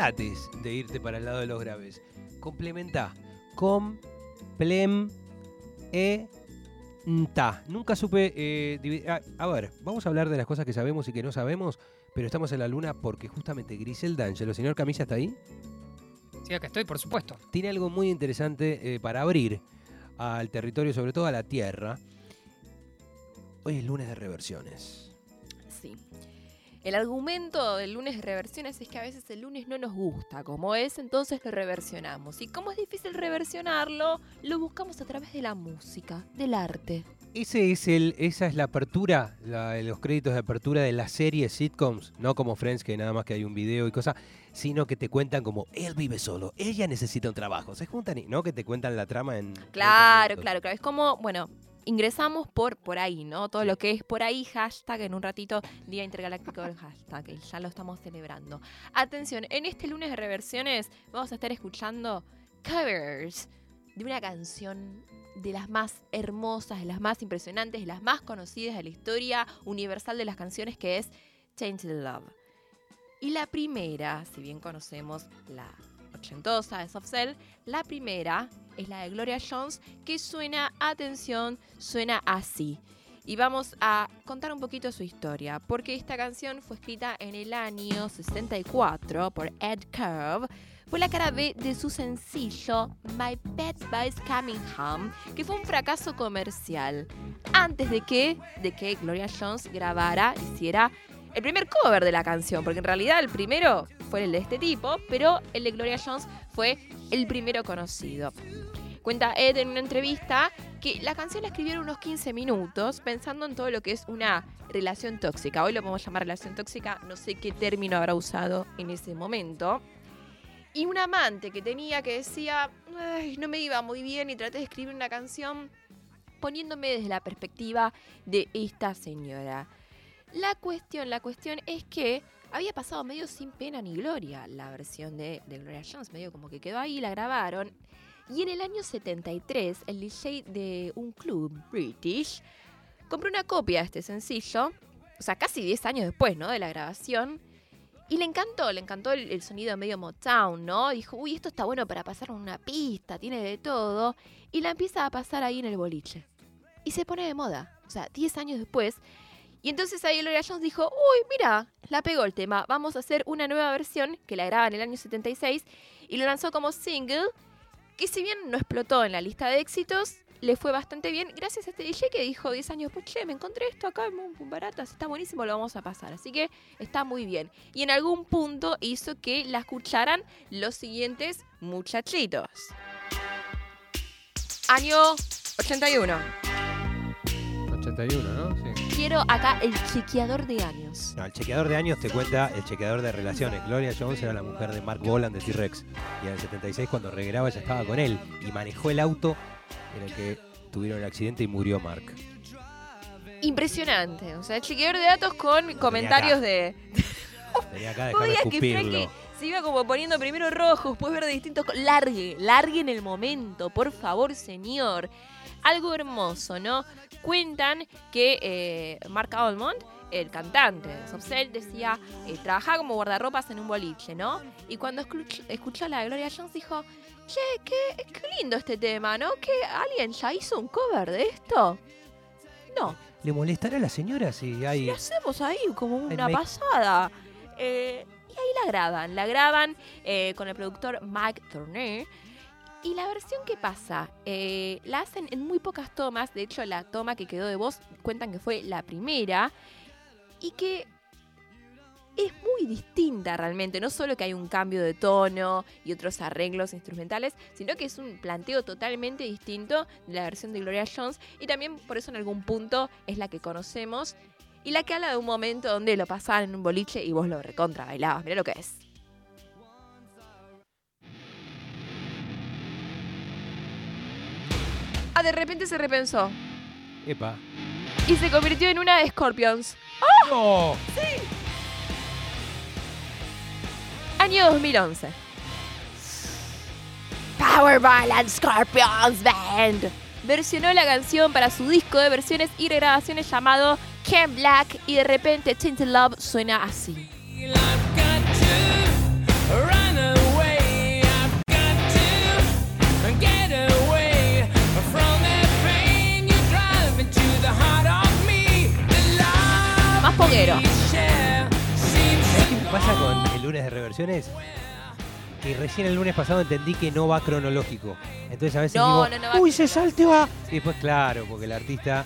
trates de irte para el lado de los graves. Complementa. Complem. E. Ta. Nunca supe. eh, divi- a, a ver, vamos a hablar de las cosas que sabemos y que no sabemos, pero estamos en la luna porque justamente Griselda Angelo, señor Camilla, ¿está ahí? Sí, acá estoy, por supuesto. tiene algo muy interesante eh, para abrir al territorio, sobre todo a la Tierra. Hoy es lunes de reversiones. Sí. El argumento del lunes de reversiones es que a veces el lunes no nos gusta como es, entonces lo reversionamos. Y como es difícil reversionarlo, lo buscamos a través de la música, del arte. Ese es el, esa es la apertura, la- los créditos de apertura de las series sitcoms, no como Friends, que nada más que hay un video y cosas, sino que te cuentan como él vive solo, ella necesita un trabajo. Se juntan y no que te cuentan la trama en. 30 Claro, claro, claro. Es como, bueno, ingresamos por, por ahí, ¿no? Todo lo que es por ahí, hashtag, en un ratito, Día Intergaláctico del Hashtag, ya lo estamos celebrando. Atención, en este lunes de reversiones vamos a estar escuchando covers de una canción de las más hermosas, de las más impresionantes, de las más conocidas de la historia universal de las canciones, que es Tainted Love. Y la primera, si bien conocemos la ochentosa de Soft Cell, la primera es la de Gloria Jones, que suena, atención, suena así. Y vamos a contar un poquito su historia, porque esta canción fue escrita en el año 64 por Ed Curve. Fue la cara B de su sencillo My Pet Boy's Coming Home, que fue un fracaso comercial. Antes de que, de que Gloria Jones grabara, hiciera el primer cover de la canción, porque en realidad el primero fue el de este tipo, pero el de Gloria Jones fue el primero conocido. Cuenta Ed en una entrevista que la canción la escribieron unos 15 minutos pensando en todo lo que es una relación tóxica. Hoy lo podemos llamar relación tóxica, no sé qué término habrá usado en ese momento. Y un amante que tenía que decía, "Ay, no me iba muy bien y traté de escribir una canción poniéndome desde la perspectiva de esta señora. La cuestión, la cuestión es que había pasado medio sin pena ni gloria la versión de, Gloria Jones, medio como que quedó ahí, la grabaron. Y en el año 73, el DJ de un club british compró una copia de este sencillo, o sea, casi 10 años después, ¿no? De la grabación. Y le encantó, le encantó el, el sonido medio Motown, ¿no? Dijo, uy, esto está bueno para pasar una pista, tiene de todo. Y la empieza a pasar ahí en el boliche. Y se pone de moda, o sea, 10 años después. Y entonces ahí Gloria Jones dijo, uy, mira, la pegó el tema, vamos a hacer una nueva versión que la graba en el año 76 y lo lanzó como single, que si bien no explotó en la lista de éxitos, le fue bastante bien gracias a este DJ que dijo 10 años después, che, me encontré esto acá en muy baratas, está buenísimo, lo vamos a pasar. Así que está muy bien. Y en algún punto hizo que la escucharan los siguientes muchachitos. Año 81. 81, ¿no? Sí. Quiero acá el chequeador de años. No, el chequeador de años te cuenta el chequeador de relaciones. Gloria Jones era la mujer de Mark Bolan de T-Rex. Y en el 76, cuando regraba, ella estaba con él y manejó el auto en el que tuvieron el accidente y murió Mark. Impresionante. O sea, chequeador de datos con comentarios de. Tenía acá, que. Frankie se iba como poniendo primero rojo, después verde distintos. Largue, largue en el momento, por favor, señor. Algo hermoso, ¿no? Cuentan que eh, Mark Almond, el cantante de Soft Cell, decía, eh, trabajaba como guardarropas en un boliche, ¿no? Y cuando escuch- escuchó a la de Gloria Jones dijo, che, qué, qué lindo este tema, ¿no? ¿Que alguien ya hizo un cover de esto? No, ¿Le molestará a la señora si hay... ¿Qué hacemos ahí? Como una pasada. Eh, y ahí la graban. La graban eh, con el productor Mike Turner. Y la versión que pasa, Eh, la hacen en muy pocas tomas. De hecho, la toma que quedó de voz cuentan que fue la primera. Y que es muy distinta realmente. No solo que hay un cambio de tono y otros arreglos instrumentales, sino que es un planteo totalmente distinto de la versión de Gloria Jones. Y también por eso en algún punto es la que conocemos. Y la que habla de un momento donde lo pasaban en un boliche y vos lo recontra bailabas. Mira lo que es. Ah, de repente se repensó. Epa. Y se convirtió en una de Scorpions. ¡No! Año 2011. Power by Scorpions Band. Versionó la canción para su disco de versiones y regrabaciones llamado Ken Black y de repente Tinted Love suena así. qué pasa con el lunes de reversiones? Que recién el lunes pasado entendí que no va cronológico. Entonces a veces no, digo, no, no uy, se salteó a... Y después, claro, porque el artista,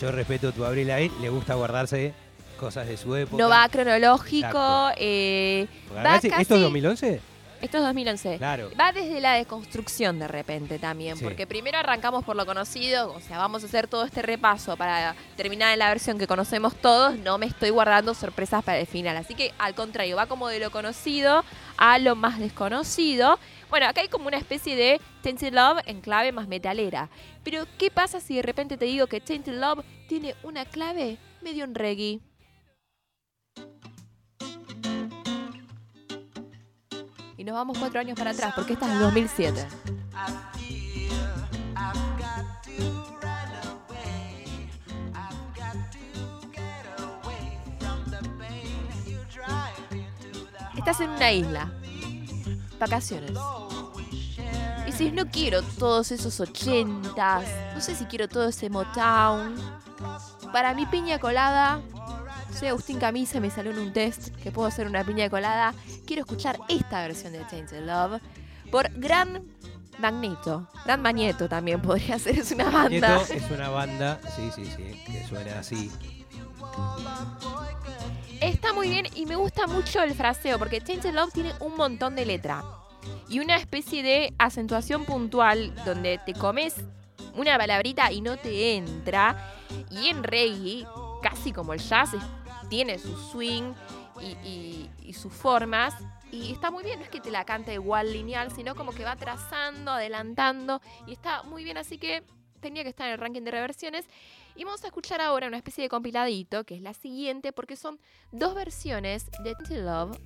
yo respeto tu Abril Lavigne, le gusta guardarse cosas de su época. No va cronológico. ¿Esto es 2011? Esto es 2011. Claro. Va desde la deconstrucción de repente también, Sí. porque primero arrancamos por lo conocido, o sea, vamos a hacer todo este repaso para terminar en la versión que conocemos todos, no me estoy guardando sorpresas para el final, así que al contrario, va como de lo conocido a lo más desconocido. Bueno, acá hay como una especie de Tainted Love en clave más metalera, pero ¿qué pasa si de repente te digo que Tainted Love tiene una clave medio en reggae? Nos vamos cuatro años para atrás, porque esta es del 2007. Estás en una isla. Vacaciones. Y si no quiero todos esos ochentas, no sé si quiero todo ese Motown. Para mi piña colada, soy Agustín Camisa, me salió en un test que puedo hacer una piña colada. Quiero escuchar esta versión de Tainted Love por Gran Magneto. Gran Magneto también podría ser, es una banda. Nieto es una banda, sí, sí, sí, que suena así. Está muy bien y me gusta mucho el fraseo porque Tainted Love tiene un montón de letra y una especie de acentuación puntual donde te comes una palabrita y no te entra. Y en reggae, casi como el jazz, tiene su swing y, y- y sus formas. Y está muy bien, no es que te la cante igual lineal, sino como que va trazando, adelantando. Y está muy bien, así que tenía que estar en el ranking de reversiones. Y vamos a escuchar ahora una especie de compiladito, que es la siguiente, porque son dos versiones de Tainted Love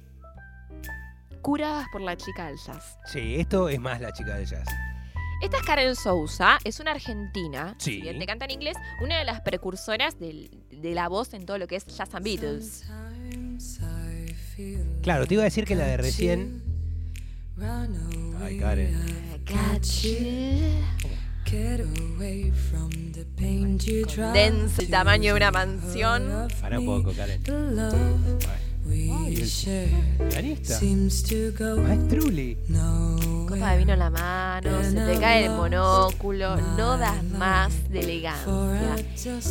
curadas por la chica del jazz. Sí, esto es más la chica del jazz. Esta es Karen Sousa, es una argentina, Sí. si bien te canta en inglés, una de las precursoras del- de la voz en todo lo que es Jazz and Beatles. Claro, te iba a decir que la de recién. Ay, Karen. Got you. Condensa el tamaño de una mansión. Para un poco, Karen. Ay, el pianista. Maestruli. Copa de vino en la mano, se te cae el monóculo, no das más de elegancia.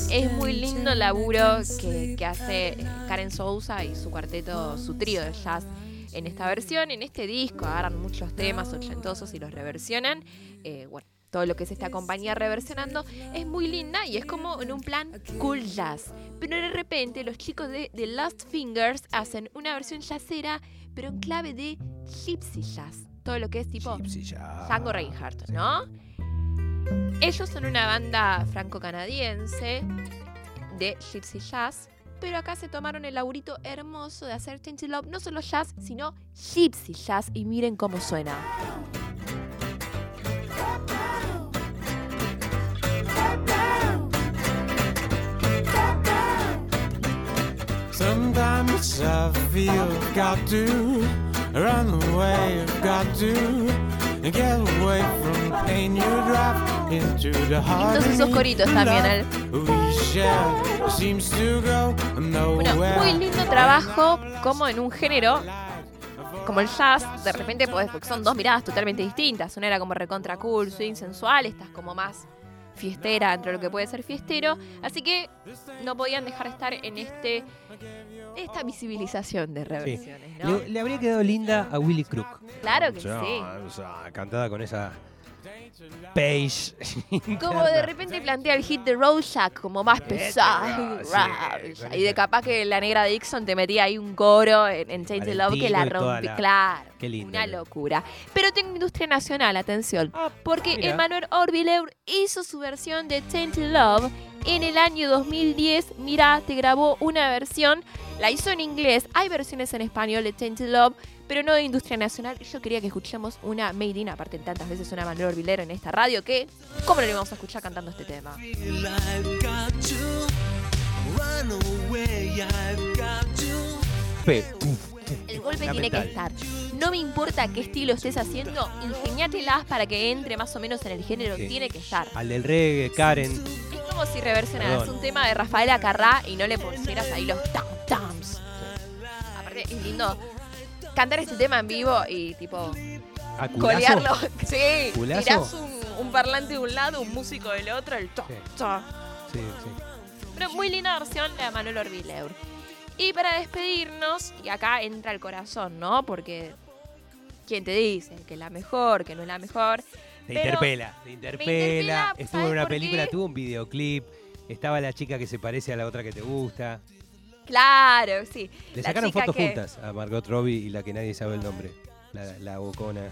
Es muy lindo el laburo que, que hace Karen Sousa y su cuarteto, su trío de jazz en esta versión, en este disco. Agarran muchos temas ochentosos y los reversionan. Eh, bueno, todo lo que es esta compañía reversionando es muy linda y es como en un plan cool jazz. Pero de repente los chicos de The Last Fingers hacen una versión jazzera, pero en clave de gypsy jazz. Todo lo que es tipo. Django Reinhardt, ¿no? Ellos son una banda franco-canadiense de Gypsy Jazz, pero acá se tomaron el laurito hermoso de hacer Tainted Love, no solo jazz, sino Gypsy Jazz, y miren cómo suena. Sometimes I feel I've got to run away, I've got to get away from the pain you drop into the heart. Lindos esos coritos también. We share seems to go Bueno, muy lindo trabajo como en un género como el jazz, de repente podés, porque son dos miradas totalmente distintas. Una era como recontra cool, swing sensual, esta es como más fiestera dentro de lo que puede ser fiestero. Así que no podían dejar de estar en este esta visibilización de reversiones, ¿no? Le, le habría quedado linda a Willy Crook. Claro que sí. sea, cantada con esa page. Como de repente plantea el hit de Rorschach como más pesado. sí, con y de capaz que la negra Dixon te metía ahí un coro en, en Tainted Love que la la- Claro. Qué lindo. Una locura. Pero tengo industria nacional, atención. Ah, Porque mira. Emmanuel Orvilleur hizo su versión de Tainted Love en el año 2010. Mira, te grabó una versión. La hizo en inglés. Hay versiones en español de Tainted Love, pero no de industria nacional. Yo quería que escuchemos una Made in. Aparte, tantas veces una Manuel Orvilleur en esta radio que, ¿cómo no le vamos a escuchar cantando este tema? El golpe tiene que estar. No me importa qué estilo estés haciendo, ingeniátelas para que entre más o menos en el género. Sí. Tiene que estar. Al del reggae, Karen. Es como si reversionaras un tema de Rafaela Carrá y no le pusieras ahí los tam tams. Aparte, es lindo. Cantar este tema en vivo y tipo ¿A culazo? colearlo. Sí, ¿Culazo? tirás un, un parlante de un lado, un músico del otro, el to, Sí. to. Sí, sí. Pero muy linda versión la de Manuel Orbileur. Y para despedirnos, y acá entra el corazón, ¿no? Porque ¿quién te dice que es la mejor, que no es la mejor? Te interpela, te interpela. interpela, Estuvo en ¿sabes una película, tuvo un videoclip. Estaba la chica que se parece a la otra que te gusta. Claro, sí. Le La sacaron fotos que- juntas a Margot Robbie y la que nadie sabe el nombre. La, la bocona,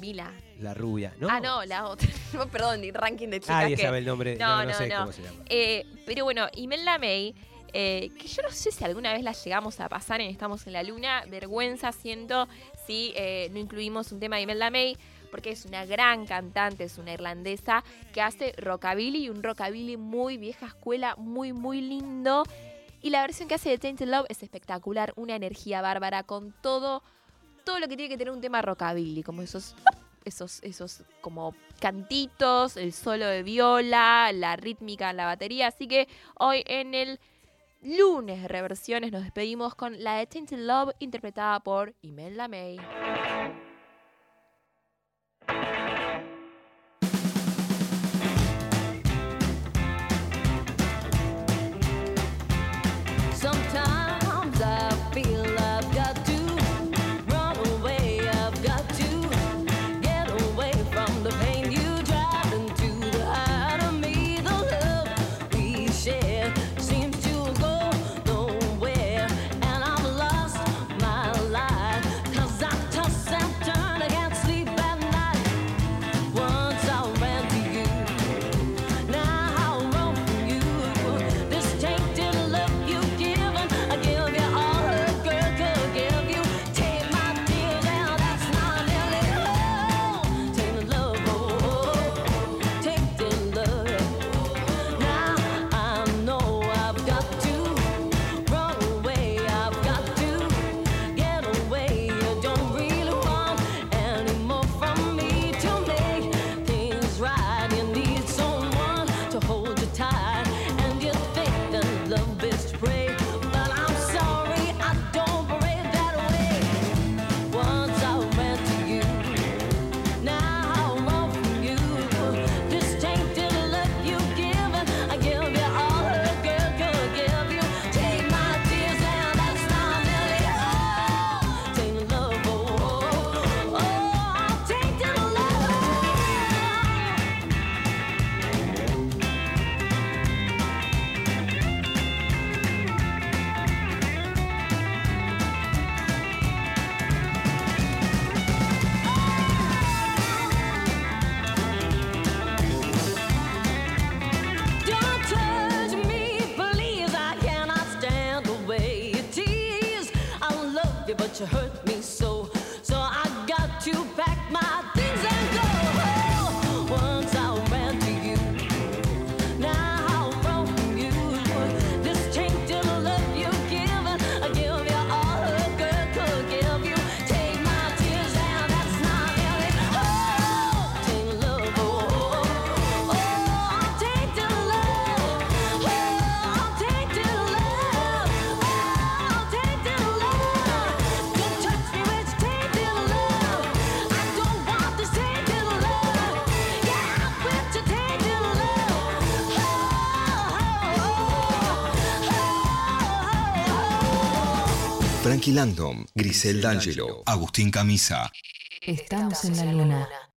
Mila. la rubia. ¿No? Ah, no, la otra. Perdón, ranking de chicas Nadie que... sabe el nombre. No, No, no, no, sé no. cómo se llama. Eh, pero bueno, Imelda May, eh, que yo no sé si alguna vez la llegamos a pasar en Estamos en la Luna, vergüenza siento si eh, no incluimos un tema de Imelda May, porque es una gran cantante, es una irlandesa que hace rockabilly y un rockabilly muy vieja escuela, muy, muy lindo. Y la versión que hace de Tainted Love es espectacular, una energía bárbara con todo, todo lo que tiene que tener un tema rockabilly, como esos esos, esos como cantitos, el solo de viola, la rítmica la batería. Así que hoy en el lunes de reversiones nos despedimos con la de Tainted Love interpretada por Imelda May. Frankie Landon, Grisel D'Angelo, Agustín Camisa. Estamos en la luna.